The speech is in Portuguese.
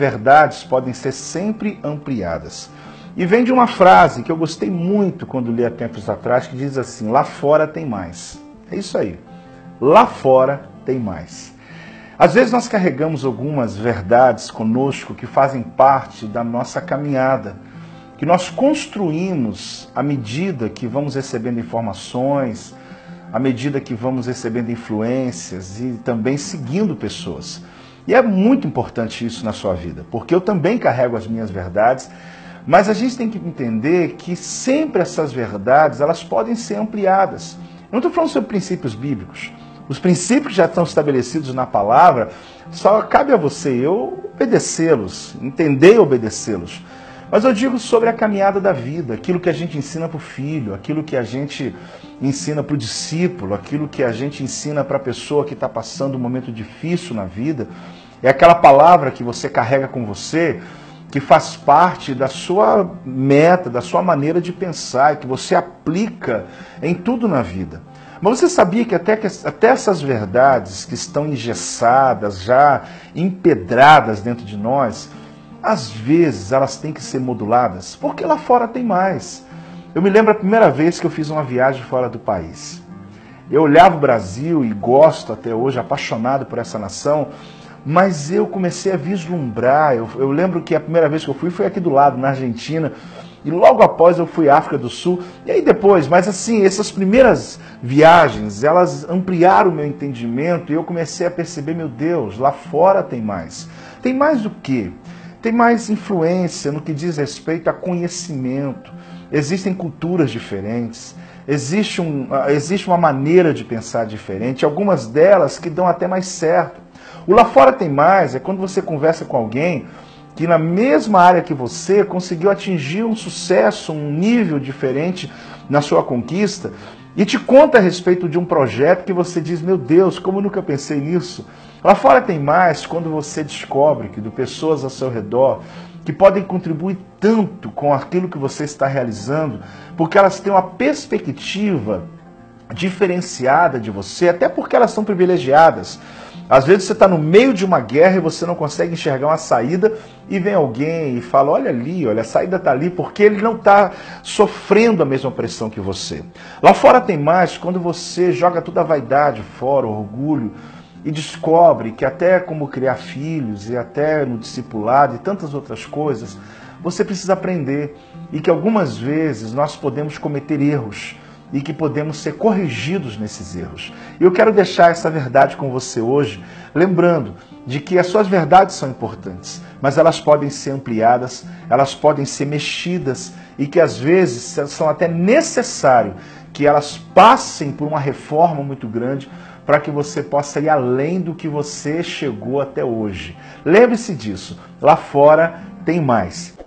verdades podem ser sempre ampliadas. E vem de uma frase que eu gostei muito quando li há tempos atrás, que diz assim: lá fora tem mais. É isso aí. Lá fora tem mais. Às vezes nós carregamos algumas verdades conosco que fazem parte da nossa caminhada, que nós construímos à medida que vamos recebendo informações, à medida que vamos recebendo influências e também seguindo pessoas. E é muito importante isso na sua vida, porque eu também carrego as minhas verdades, mas a gente tem que entender que sempre essas verdades elas podem ser ampliadas. Eu não estou falando sobre princípios bíblicos. Os princípios que já estão estabelecidos na palavra, só cabe a você eu obedecê-los, entender e obedecê-los. Mas eu digo sobre a caminhada da vida, aquilo que a gente ensina para o filho, aquilo que a gente ensina para o discípulo, aquilo que a gente ensina para a pessoa que está passando um momento difícil na vida. É aquela palavra que você carrega com você, que faz parte da sua meta, da sua maneira de pensar, que você aplica em tudo na vida. Mas você sabia que até, que até essas verdades que estão engessadas, já empedradas dentro de nós, às vezes elas têm que ser moduladas, porque lá fora tem mais. Eu me lembro a primeira vez que eu fiz uma viagem fora do país. Eu olhava o Brasil e gosto até hoje, apaixonado por essa nação, mas eu comecei a vislumbrar. Eu, eu, lembro que a primeira vez que eu fui foi aqui do lado, na Argentina, e logo após eu fui à África do Sul, e aí depois, mas assim, essas primeiras viagens, elas ampliaram o meu entendimento e eu comecei a perceber, meu Deus, lá fora tem mais. Tem mais do que? Tem mais influência no que diz respeito a conhecimento. Existem culturas diferentes, existe, um, existe uma maneira de pensar diferente, algumas delas que dão até mais certo. O lá fora tem mais é quando você conversa com alguém que na mesma área que você conseguiu atingir um sucesso, um nível diferente na sua conquista e te conta a respeito de um projeto que você diz: Meu Deus, como nunca pensei nisso. Lá fora tem mais quando você descobre que de pessoas ao seu redor que podem contribuir tanto com aquilo que você está realizando, porque elas têm uma perspectiva diferenciada de você, até porque elas são privilegiadas. Às vezes você está no meio de uma guerra e você não consegue enxergar uma saída e vem alguém e fala: Olha ali, olha, a saída está ali, porque ele não está sofrendo a mesma pressão que você. Lá fora tem mais quando você joga toda a vaidade fora, o orgulho, e descobre que até como criar filhos e até no discipulado e tantas outras coisas, você precisa aprender e que algumas vezes nós podemos cometer erros e que podemos ser corrigidos nesses erros. E eu quero deixar essa verdade com você hoje, lembrando de que as suas verdades são importantes, mas elas podem ser ampliadas, elas podem ser mexidas e que às vezes são até necessário que elas passem por uma reforma muito grande para que você possa ir além do que você chegou até hoje. Lembre-se disso, lá fora tem mais.